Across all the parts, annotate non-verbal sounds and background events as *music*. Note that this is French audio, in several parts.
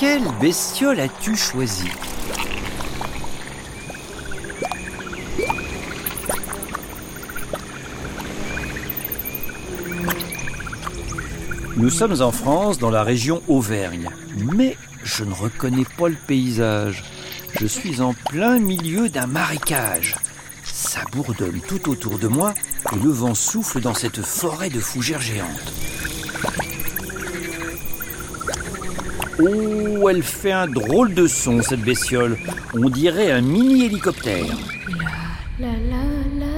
Quelle bestiole as-tu choisi Nous sommes en France, dans la région Auvergne. Mais je ne reconnais pas le paysage. Je suis en plein milieu d'un marécage. Ça bourdonne tout autour de moi et le vent souffle dans cette forêt de fougères géantes. Oh, elle fait un drôle de son, cette bestiole. On dirait un mini-hélicoptère. La la la.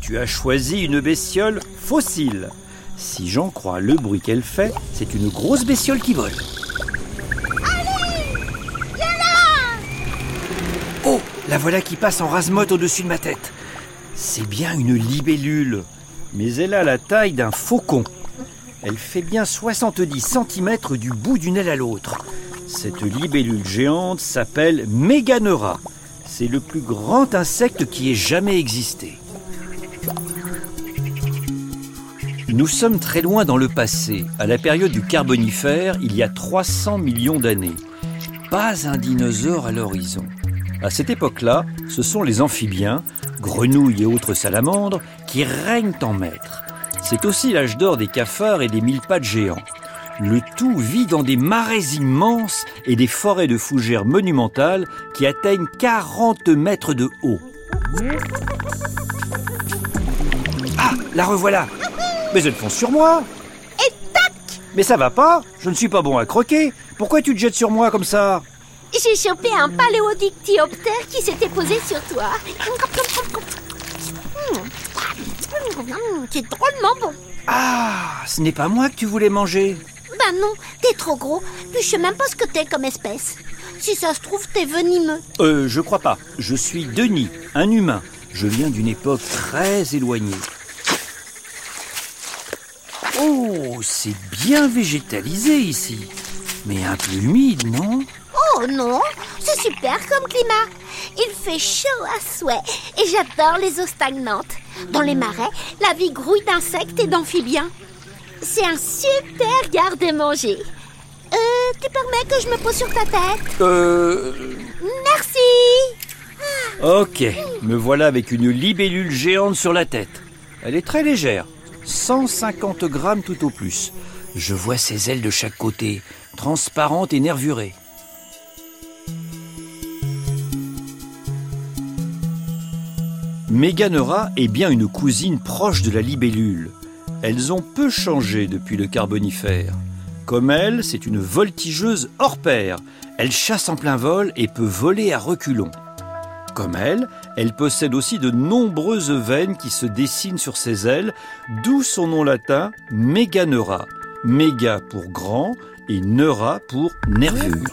Tu as choisi une bestiole fossile. Si j'en crois le bruit qu'elle fait, c'est une grosse bestiole qui vole. La voilà qui passe en rase-motte au-dessus de ma tête. C'est bien une libellule, mais elle a la taille d'un faucon. Elle fait bien 70 cm du bout d'une aile à l'autre. Cette libellule géante s'appelle Méganera. C'est le plus grand insecte qui ait jamais existé. Nous sommes très loin dans le passé, à la période du Carbonifère, il y a 300 millions d'années. Pas un dinosaure à l'horizon. À cette époque-là, ce sont les amphibiens, grenouilles et autres salamandres, qui règnent en maître. C'est aussi l'âge d'or des cafards et des mille pattes géants. Le tout vit dans des marais immenses et des forêts de fougères monumentales qui atteignent 40 mètres de haut. Ah, la revoilà Mais elle fonce sur moi Et tac Mais ça va pas Je ne suis pas bon à croquer Pourquoi tu te jettes sur moi comme ça? J'ai chopé un paléodictyoptère qui s'était posé sur toi. C'est drôlement bon. Ah, ce n'est pas moi que tu voulais manger Bah non, t'es trop gros. Puis je sais même pas ce que t'es comme espèce. Si ça se trouve, t'es venimeux. Euh, je crois pas. Je suis Denis, un humain. Je viens d'une époque très éloignée. Oh, c'est bien végétalisé ici. Mais un peu humide, non? Oh non, c'est super comme climat. Il fait chaud à souhait et j'adore les eaux stagnantes. Dans les marais, la vie grouille d'insectes et d'amphibiens. C'est un super garde-manger. Euh, tu permets que je me pose sur ta tête? Euh... Merci. Ok, me voilà avec une libellule géante sur la tête. Elle est très légère, 150 grammes tout au plus. Je vois ses ailes de chaque côté, transparentes et nervurées. Méganera est bien une cousine proche de la libellule. Elles ont peu changé depuis le Carbonifère. Comme elle, c'est une voltigeuse hors pair. Elle chasse en plein vol et peut voler à reculons. Comme elle, elle possède aussi de nombreuses veines qui se dessinent sur ses ailes, d'où son nom latin Méganera. Méga pour grand et neura pour nervure.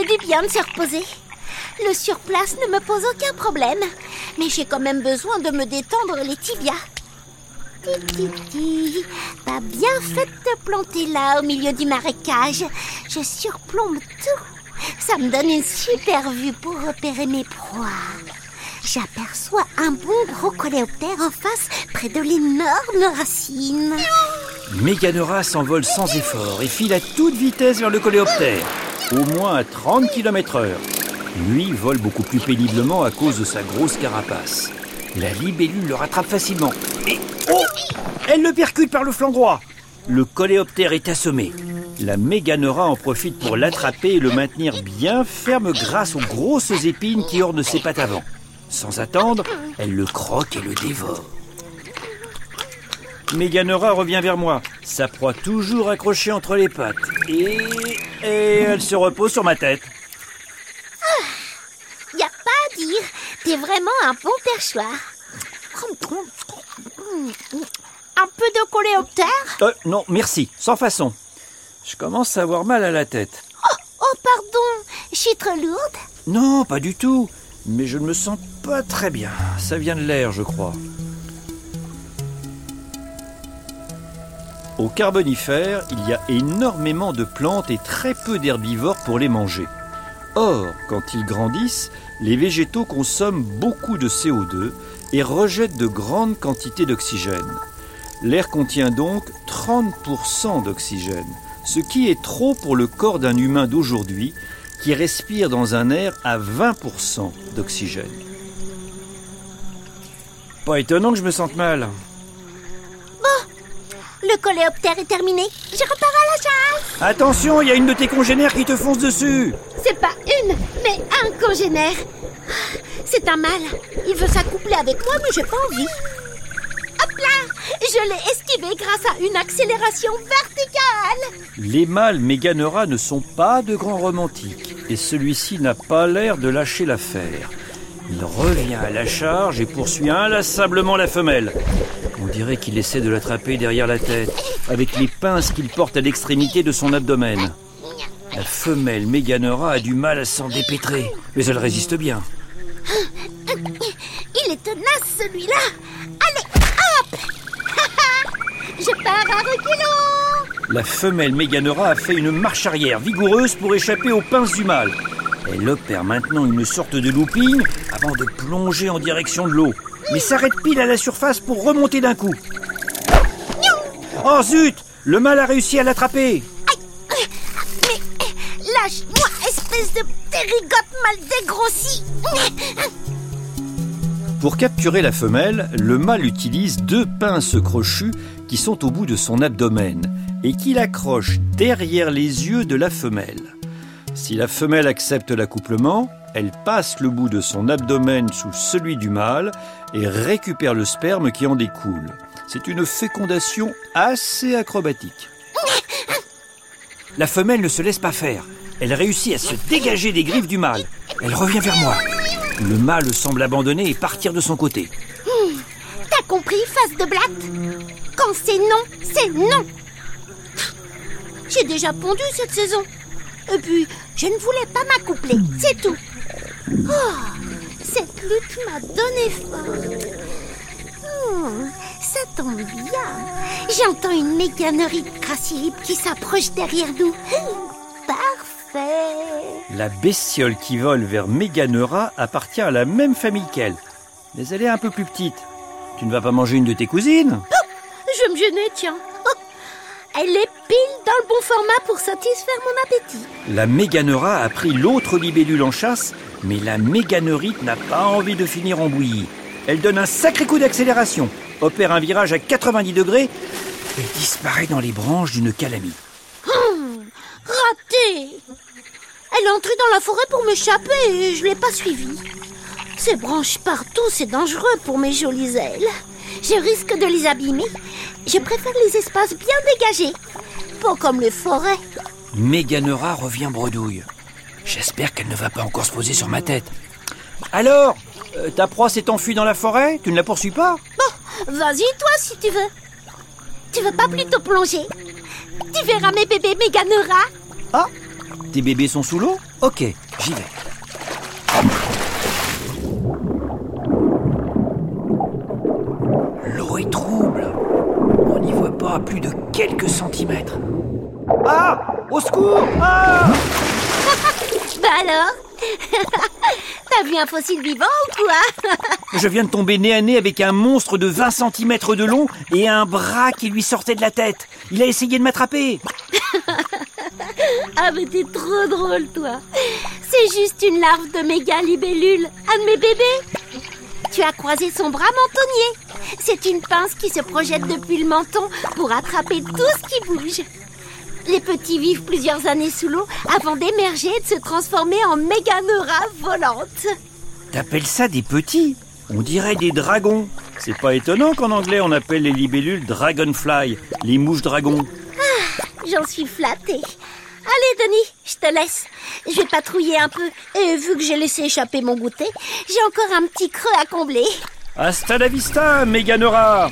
Fait du bien de se reposer. Le surplace ne me pose aucun problème. Mais j'ai quand même besoin de me détendre les tibias. Ti, ti, ti. T'as bien fait de te planter là au milieu du marécage. Je surplombe tout. Ça me donne une super vue pour repérer mes proies. J'aperçois un bon gros coléoptère en face, près de l'énorme racine. Méganera s'envole sans effort et file à toute vitesse vers le coléoptère, au moins à 30 km heure. Lui vole beaucoup plus péniblement à cause de sa grosse carapace. La libellule le rattrape facilement. Et oh Elle le percute par le flanc droit. Le coléoptère est assommé. La méganera en profite pour l'attraper et le maintenir bien ferme grâce aux grosses épines qui ornent ses pattes avant. Sans attendre, elle le croque et le dévore. Méganera revient vers moi, sa proie toujours accrochée entre les pattes. Et, et elle se repose sur ma tête. Y a pas à dire, t'es vraiment un bon perchoir. Un peu de coléoptère? Euh, non, merci, sans façon. Je commence à avoir mal à la tête. oh, oh, pardon, je suis trop lourde? Non, pas du tout. Mais je ne me sens pas très bien. Ça vient de l'air, je crois. Au Carbonifère, il y a énormément de plantes et très peu d'herbivores pour les manger. Or, quand ils grandissent, les végétaux consomment beaucoup de CO2 et rejettent de grandes quantités d'oxygène. L'air contient donc 30% d'oxygène, ce qui est trop pour le corps d'un humain d'aujourd'hui qui respire dans un air à 20% d'oxygène. Pas étonnant que je me sente mal. Le coléoptère est terminé. Je repars à la chasse. Attention, il y a une de tes congénères qui te fonce dessus. C'est pas une, mais un congénère. C'est un mâle. Il veut s'accoupler avec moi, mais j'ai pas envie. Hop là Je l'ai esquivé grâce à une accélération verticale. Les mâles méganeras ne sont pas de grands romantiques et celui-ci n'a pas l'air de lâcher l'affaire. Il revient à la charge et poursuit inlassablement la femelle. On dirait qu'il essaie de l'attraper derrière la tête, avec les pinces qu'il porte à l'extrémité de son abdomen. La femelle Méganera a du mal à s'en dépêtrer, mais elle résiste bien. *gasps* Il est tenace celui-là. Allez, hop *laughs* Je pars à reculons. La femelle Méganera a fait une marche arrière vigoureuse pour échapper aux pinces du mâle. Elle opère maintenant une sorte de looping avant de plonger en direction de l'eau, mais s'arrête pile à la surface pour remonter d'un coup. Oh zut Le mâle a réussi à l'attraper Mais lâche-moi, espèce de ptérigote mal dégrossi. Pour capturer la femelle, le mâle utilise deux pinces crochues qui sont au bout de son abdomen et qu'il accroche derrière les yeux de la femelle. Si la femelle accepte l'accouplement, elle passe le bout de son abdomen sous celui du mâle et récupère le sperme qui en découle. C'est une fécondation assez acrobatique. La femelle ne se laisse pas faire. Elle réussit à se dégager des griffes du mâle. Elle revient vers moi. Le mâle semble abandonner et partir de son côté. T'as compris, face de blatte Quand c'est non, c'est non. J'ai déjà pondu cette saison. Et puis, je ne voulais pas m'accoupler, c'est tout. Oh, cette lutte m'a donné faim. Hmm, ça tombe bien. J'entends une mécanerie de Crassilip qui s'approche derrière nous. Parfait. La bestiole qui vole vers Méganera appartient à la même famille qu'elle. Mais elle est un peu plus petite. Tu ne vas pas manger une de tes cousines? Je vais me gêner, tiens. Elle est pile dans le bon format pour satisfaire mon appétit. La méganera a pris l'autre libellule en chasse, mais la méganeurite n'a pas envie de finir en bouillie. Elle donne un sacré coup d'accélération, opère un virage à 90 degrés et disparaît dans les branches d'une calamie. Hum, raté Elle est entrée dans la forêt pour m'échapper et je l'ai pas suivie. Ces branches partout, c'est dangereux pour mes jolies ailes. Je risque de les abîmer. Je préfère les espaces bien dégagés. Pas comme les forêts. Méganera revient bredouille. J'espère qu'elle ne va pas encore se poser sur ma tête. Alors, euh, ta proie s'est enfuie dans la forêt? Tu ne la poursuis pas? Bon, vas-y toi si tu veux. Tu veux pas plutôt plonger Tu verras mes bébés Méganera. Ah Tes bébés sont sous l'eau? Ok, j'y vais. L'eau est trouble. On n'y voit pas à plus de quelques centimètres. Ah Au secours! Ah! *laughs* Bah alors? *laughs* T'as vu un fossile vivant ou quoi? *laughs* Je viens de tomber nez à nez avec un monstre de 20 cm de long et un bras qui lui sortait de la tête. Il a essayé de m'attraper. Ah mais t'es trop drôle toi. C'est juste une larve de méga libellule, un de mes bébés. Tu as croisé son bras mentonnier C'est une pince qui se projette depuis le menton pour attraper tout ce qui bouge les petits vivent plusieurs années sous l'eau avant d'émerger et de se transformer en méganera volantes. T'appelles ça des petits? On dirait des dragons. C'est pas étonnant qu'en anglais on appelle les libellules dragonfly, les mouches dragons. J'en suis flattée. Allez, Denis, je te laisse. Je vais patrouiller un peu. Et vu que j'ai laissé échapper mon goûter, j'ai encore un petit creux à combler. Hasta la vista, Méganera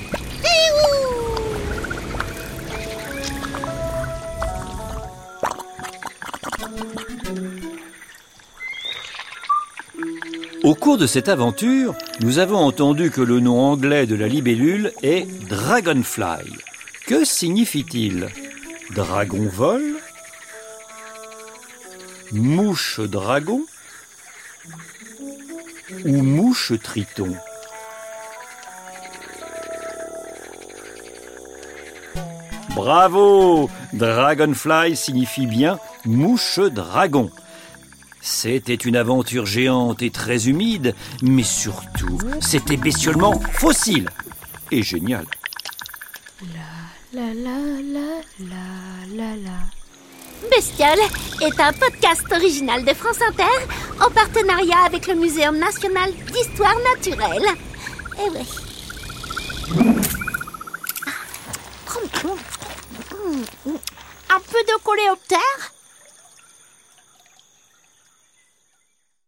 Au cours de cette aventure, nous avons entendu que le nom anglais de la libellule est dragonfly. Que signifie-t-il? Dragon vol? Mouche dragon? Ou mouche triton? Bravo! Dragonfly signifie bien mouche dragon. C'était une aventure géante et très humide, mais surtout, c'était bestiolement fossile et génial. La la la la la la. Bestiole est un podcast original de France Inter en partenariat avec le Muséum national d'histoire naturelle. Eh oui. Un peu de coléoptère?